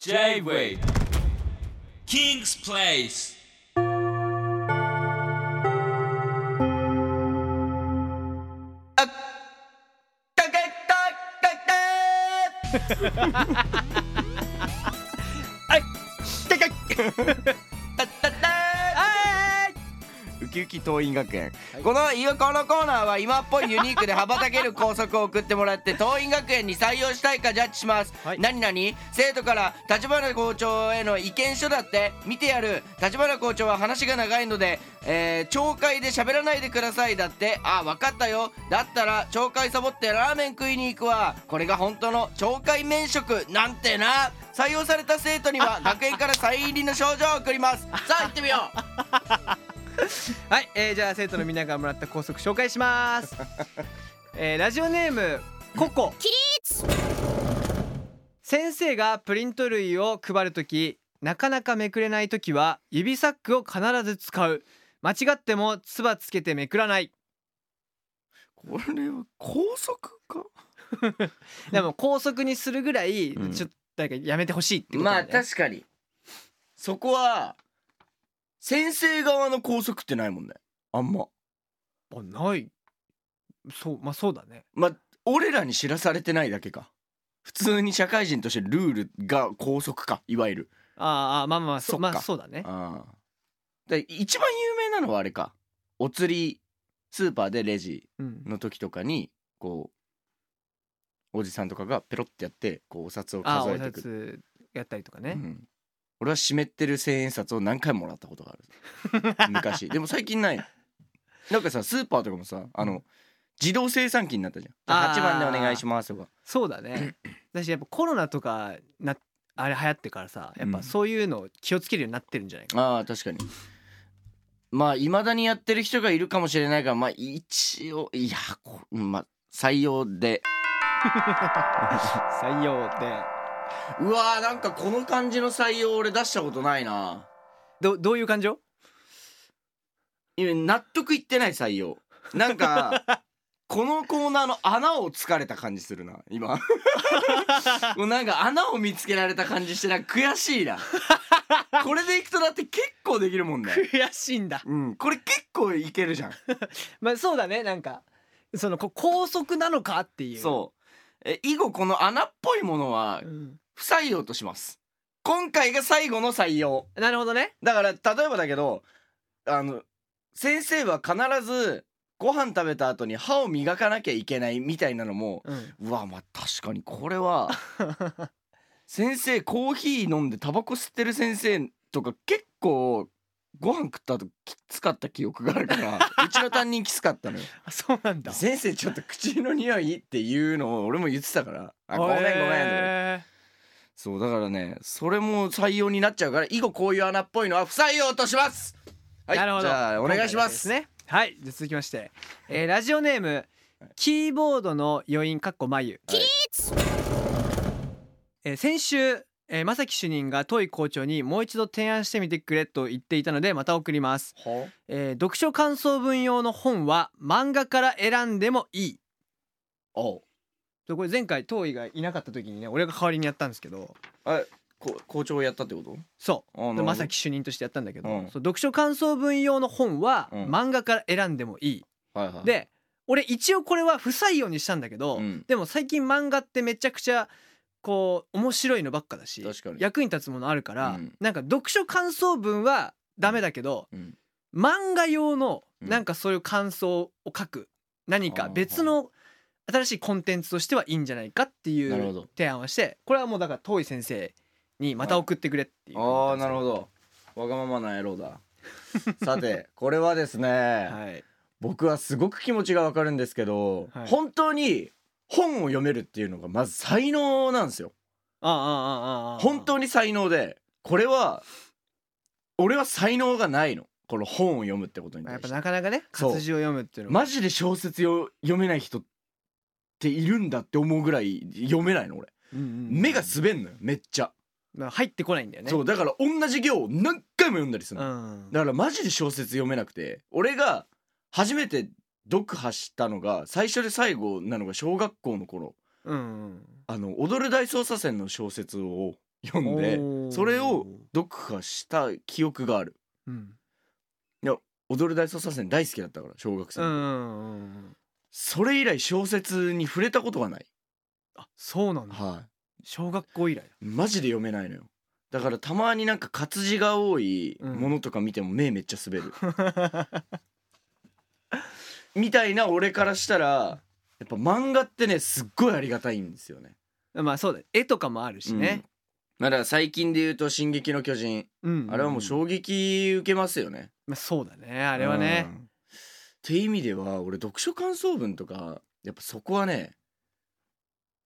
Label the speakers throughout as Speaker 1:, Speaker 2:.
Speaker 1: J-Way King's Place はい。
Speaker 2: ウキウキ桐蔭学園、このい。このコーナーは今っぽいユニークで羽ばたける校則を送ってもらって桐蔭学園に採用したいかジャッジします、
Speaker 3: はい。
Speaker 2: 何々？生徒から立花校長への意見書だって見てやる。立花校長は話が長いので、えー懲戒で喋らないでくださいだって。あ分かったよ。だったら懲戒サボってラーメン食いに行くわ。これが本当の懲戒免職なんてな。採用された生徒には学園からサイン入りの賞状を送ります。さあ行ってみよう
Speaker 3: はい、えー、じゃあ生徒のみんなからもらった校則紹介します、えー、ラジオネームココ。先生がプリント類を配るときなかなかめくれないときは指サックを必ず使う。間違ってもつばつけてめくらない。
Speaker 2: これは高速か？
Speaker 3: でも校則にするぐらい、
Speaker 2: うん。
Speaker 3: ちょっとやめてほしいってこと
Speaker 2: まあ
Speaker 3: だよね。
Speaker 2: 確かに。そこは先生側の拘束ってないもんね。あんま。
Speaker 3: あない。そうまあそうだね。
Speaker 2: まあ俺らに知らされてないだけか。普通に社会人としてルールが拘束かいわゆる。
Speaker 3: あーあーまあまあそ
Speaker 2: そ
Speaker 3: まあそうだね。
Speaker 2: ああで一番有名なのはあれか。お釣りスーパーでレジ
Speaker 3: うん。
Speaker 2: の時とかにこうおじさんとかがペロってやってこうお札を
Speaker 3: あーお
Speaker 2: 数えていく
Speaker 3: 札やったりとかね、
Speaker 2: うん、俺は湿ってる千円札を何回ももらったことがある。昔。でも最近ないなんかさスーパーとかもさあの自動生産機になったじゃん。
Speaker 3: あー。
Speaker 2: 8番でお願いしますとか。
Speaker 3: そうだね。私やっぱコロナとかなあれ流行ってからさやっぱそういうの気をつけるようになってるんじゃないか、
Speaker 2: ああ確かに。まあいまだにやってる人がいるかもしれないからまあ一応いやこうんまあ採用で。
Speaker 3: 採用で
Speaker 2: うわーなんかこの感じの採用俺出したことないな。
Speaker 3: どどういう感情？
Speaker 2: 今納得いってない採用。なんか このコーナーの穴をつかれた感じするな今。もうなんか穴を見つけられた感じしてなんか悔しいな。これでいくとだって結構できるもんね
Speaker 3: 悔しいんだ。
Speaker 2: うん。これ結構いけるじゃん。
Speaker 3: まあそうだね。なんかそのこ高速なのかっていう。
Speaker 2: そうえ以後この穴っぽいものは
Speaker 3: うん、
Speaker 2: 不採用とします。今回が最後の採用。
Speaker 3: なるほどね。
Speaker 2: だから例えばだけどあの先生は必ずご飯食べた後に歯を磨かなきゃいけないみたいなのも
Speaker 3: うん。
Speaker 2: うわまあ確かにこれは 先生コーヒー飲んでタバコ吸ってる先生とか結構ご飯食った後きつかった記憶があるから うちの担任きつかったのよ。
Speaker 3: あそうなんだ。
Speaker 2: 先生ちょっと口の匂いっていうのを俺も言ってたからあごめんごめんとか言って。
Speaker 3: へ
Speaker 2: そうだからねそれも採用になっちゃうから以後こういう穴っぽいのは不採用とします。はい
Speaker 3: ーなるほど。
Speaker 2: じゃあお願いします。
Speaker 3: ね。はいじゃあ続きまして、えーラジオネームキーボードの余韻かっこ眉。
Speaker 2: はい。
Speaker 3: えー先週、えー、正木主任がトイ校長にもう一度提案してみてくれと言っていたのでまた送ります、
Speaker 2: は
Speaker 3: えー読書感想文用の本は漫画から選んでもいい。
Speaker 2: お
Speaker 3: でこれ前回トイがいなかった時にね俺が代わりにやったんですけど。
Speaker 2: あこ校長をやったってこと？
Speaker 3: そう。正木主任としてやったんだけど、
Speaker 2: うん。
Speaker 3: そう読書感想文用の本は
Speaker 2: うん。
Speaker 3: 漫画から選んでもいい、
Speaker 2: はいはい。
Speaker 3: で俺一応これは不採用にしたんだけど、
Speaker 2: うん。
Speaker 3: でも最近漫画ってめちゃくちゃこう面白いのばっかだし
Speaker 2: 確かに。
Speaker 3: 役に立つものあるから、
Speaker 2: うん。
Speaker 3: なんか読書感想文はダメだけど、
Speaker 2: うん。
Speaker 3: 漫画用の
Speaker 2: うん。
Speaker 3: なんかそういう感想を書く何か別の新しいコンテンツとしてはいいんじゃないかっていう
Speaker 2: なるほど。
Speaker 3: 提案をしてこれはもうだから遠い先生にまた送ってくれっていう
Speaker 2: ああなるほど。わがままな野郎だ。さてこれはですね、
Speaker 3: はい。
Speaker 2: 僕はすごく気持ちがわかるんですけど、
Speaker 3: はい。
Speaker 2: 本当に本を読めるっていうのがまず才能なんですよ。
Speaker 3: ああああああ
Speaker 2: 本当に才能でこれは俺は才能がないの。この本を読むってことに
Speaker 3: やっぱなかなかね活字を読むっていうのは。
Speaker 2: マジで小説よ読めない人っているんだって思うぐらい読めないの俺。
Speaker 3: うんうんうん。
Speaker 2: 目が滑んのよめっちゃ、
Speaker 3: まあ入ってこないんだよね。
Speaker 2: そうだから同じ行を何回も読んだりする
Speaker 3: う
Speaker 2: の、
Speaker 3: ん。
Speaker 2: だからマジで小説読めなくて俺が初めて読破したのが最初で最後なのが小学校の頃。
Speaker 3: うんうん。
Speaker 2: あの「踊る大捜査線」の小説を読んでそれを読破した記憶がある。
Speaker 3: うん。
Speaker 2: 踊る大捜査線大好きだったから小学生
Speaker 3: うんうんうんうん。
Speaker 2: それ以来小説に触れたことがない。
Speaker 3: あそうなんだ。
Speaker 2: はい。
Speaker 3: 小学校以来
Speaker 2: マジで読めないのよ。だからたまになんか活字が多い
Speaker 3: うん
Speaker 2: ものとか見ても目めっちゃ滑る、みたいな俺からしたらやっぱ漫画ってねすっごいありがたいんですよね。
Speaker 3: まあそうだ絵とかもあるしね、
Speaker 2: まあだから最近で言うと「進撃の巨人」
Speaker 3: うん。
Speaker 2: あれはもう衝撃受けますよね。
Speaker 3: まあ、そうだね。あれはね。
Speaker 2: うん。って意味では俺読書感想文とかやっぱそこはね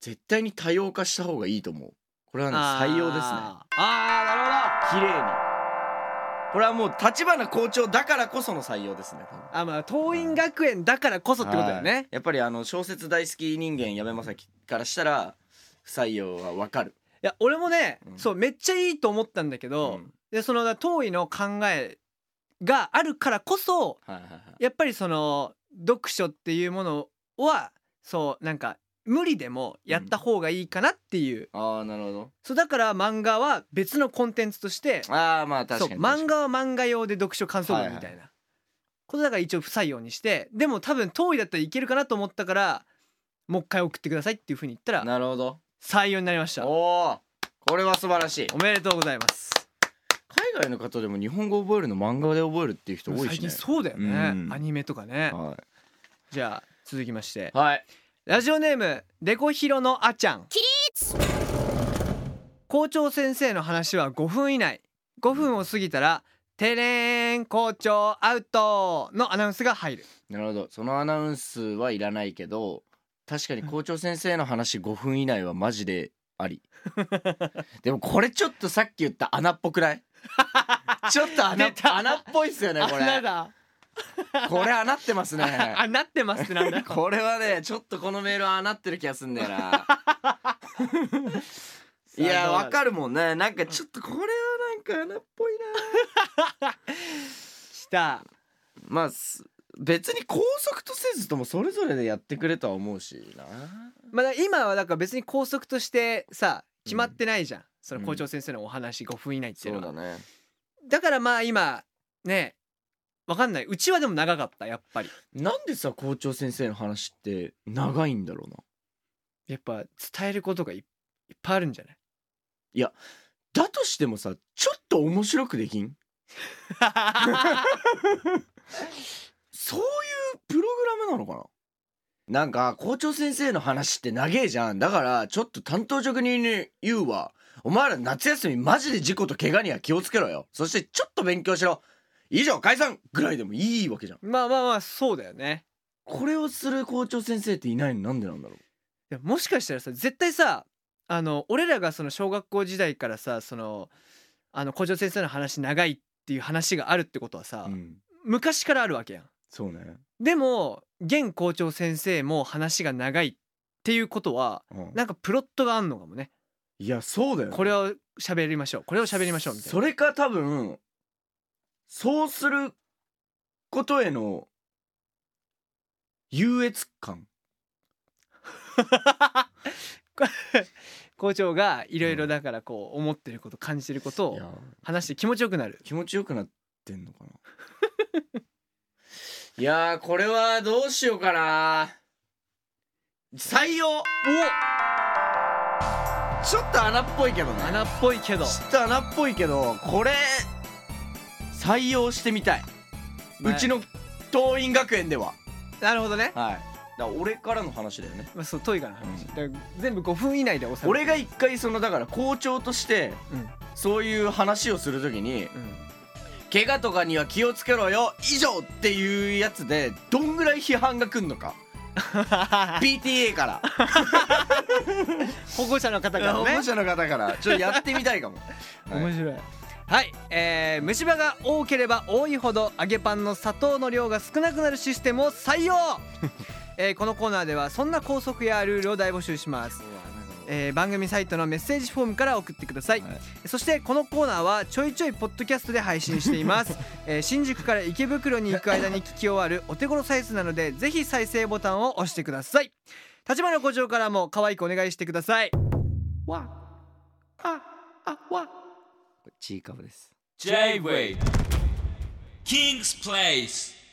Speaker 2: 絶対に多様化した方がいいと思う。これはね採用ですね。
Speaker 3: あーあーなるほど。
Speaker 2: 綺麗にこれはもう立花校長だからこその採用ですね多分。
Speaker 3: あまあ桐蔭学園だからこそってことだよ
Speaker 2: はい。
Speaker 3: ね
Speaker 2: やっぱりあの小説大好き人間矢部正樹からしたら不採用はわかる。
Speaker 3: いや俺もね、
Speaker 2: うん。
Speaker 3: そうめっちゃいいと思ったんだけど、
Speaker 2: うん。
Speaker 3: でその当位の考えがあるからこそ
Speaker 2: はいはいはい。
Speaker 3: やっぱりその読書っていうものはそうなんか無理でもやった方がいいかなっていう、
Speaker 2: ああなるほど。
Speaker 3: そうだから漫画は別のコンテンツとして
Speaker 2: ああまあ確かに
Speaker 3: 漫画は漫画用で読書感想文みたいな、
Speaker 2: はい
Speaker 3: ことだから一応不採用にしてでも多分当位だったらいけるかなと思ったからもう一回送ってくださいっていうふうに言ったら
Speaker 2: なるほど。
Speaker 3: 採用になりました。
Speaker 2: おおこれは素晴らしい。
Speaker 3: おめでとうございます。
Speaker 2: 海外の方でも日本語覚えるの漫画で覚えるっていう人多い
Speaker 3: 最近
Speaker 2: しね
Speaker 3: そうだよね、
Speaker 2: うん。
Speaker 3: アニメとかね。
Speaker 2: は
Speaker 3: じゃあ続きまして。
Speaker 2: い、はい、
Speaker 3: ラジオネームデコヒロのあちゃん。校長先生の話は5分以内。5分を過ぎたらテレーン校長アウトのアナウンスが入る。
Speaker 2: なるほど。そのアナウンスはいらないけど確かに校長先生の話5分以内はマジであり。でもこれちょっとさっき言った穴っぽくない？ちょっと穴穴っぽいっすよねこれ。
Speaker 3: 穴だ
Speaker 2: これ穴ってますね。
Speaker 3: あなってますってなんだ。
Speaker 2: これはねちょっとこのメールは穴ってる気がすんだよな。いやわかるもんね。なんかちょっとこれはなんか穴っぽいな。
Speaker 3: きた。
Speaker 2: まあす別に拘束とせずともそれぞれでやってくれとは思うしな。
Speaker 3: まあ今はだから別に校則としてさ決まってないじゃん、その校長先生のお話5分以内っていうのは、
Speaker 2: そうだね。
Speaker 3: だからまあ今ねわかんない。うちはでも長かったやっぱり。
Speaker 2: なんでさ校長先生の話って長いんだろうな。
Speaker 3: やっぱ伝えることがいいっぱいあるんじゃない？
Speaker 2: だとしてもさちょっと面白くできん？そういうプログラムなのかな？なんか校長先生の話って長えじゃん。だからちょっと担当職人に言うわ。お前ら夏休みマジで事故と怪我には気をつけろよ。そしてちょっと勉強しろ以上解散ぐらいでもいいわけじゃん。
Speaker 3: まあまあまあそうだよね。
Speaker 2: これをする校長先生っていないのなんでなんだろう？
Speaker 3: でももしかしたらさ絶対さあの俺らがその小学校時代からさそのあの校長先生の話長いっていう話があるってことはさ、
Speaker 2: うん。
Speaker 3: 昔からあるわけやん。
Speaker 2: そうね、
Speaker 3: でも現校長先生も話が長いっていうことは
Speaker 2: うん。
Speaker 3: なんかプロットがあんのかもね。
Speaker 2: いやそうだよね。
Speaker 3: これを喋りましょう。これを喋りましょうみたいな。
Speaker 2: それか多分そうすることへの優越感。
Speaker 3: 校長がいろいろだからこう思ってること感じてることを話して気持ちよくなる。
Speaker 2: 気持ちよくなってんのかな。いやーこれはどうしようかな。採用。ちょっと穴っぽいけどね。
Speaker 3: 穴っぽいけど。
Speaker 2: ちょっと穴っぽいけどこれ採用してみたい、
Speaker 3: まあ
Speaker 2: うちの桐蔭学園では。
Speaker 3: なるほどね。
Speaker 2: はい。だから俺からの話だよね。
Speaker 3: まあそうトイガの話、
Speaker 2: うん。
Speaker 3: だから全部5分以内で収める
Speaker 2: 俺が一回そのだから校長として
Speaker 3: うん。
Speaker 2: そういう話をするときに
Speaker 3: うん。
Speaker 2: 怪我とかには気をつけろよ以上っていうやつでどんぐらい批判が来んのか。PTA から。
Speaker 3: 保護者の方からね。
Speaker 2: 保護者の方から。ちょっとやってみたいかも、はい。
Speaker 3: 面白いはい、えー、虫歯が多ければ多いほど揚げパンの砂糖の量が少なくなるシステムを採用、えーこのコーナーではそんな校則やルールを大募集します、えー番組サイトのメッセージフォームから送ってください、
Speaker 2: はい。
Speaker 3: そしてこのコーナーはちょいちょいポッドキャストで配信しています、えー新宿から池袋に行く間に聞き終わるお手頃サイズなのでぜひ再生ボタンを押してください。立花校長からも可愛くお願いしてください。わあ
Speaker 2: あわちいかわです
Speaker 1: J-Way King's Place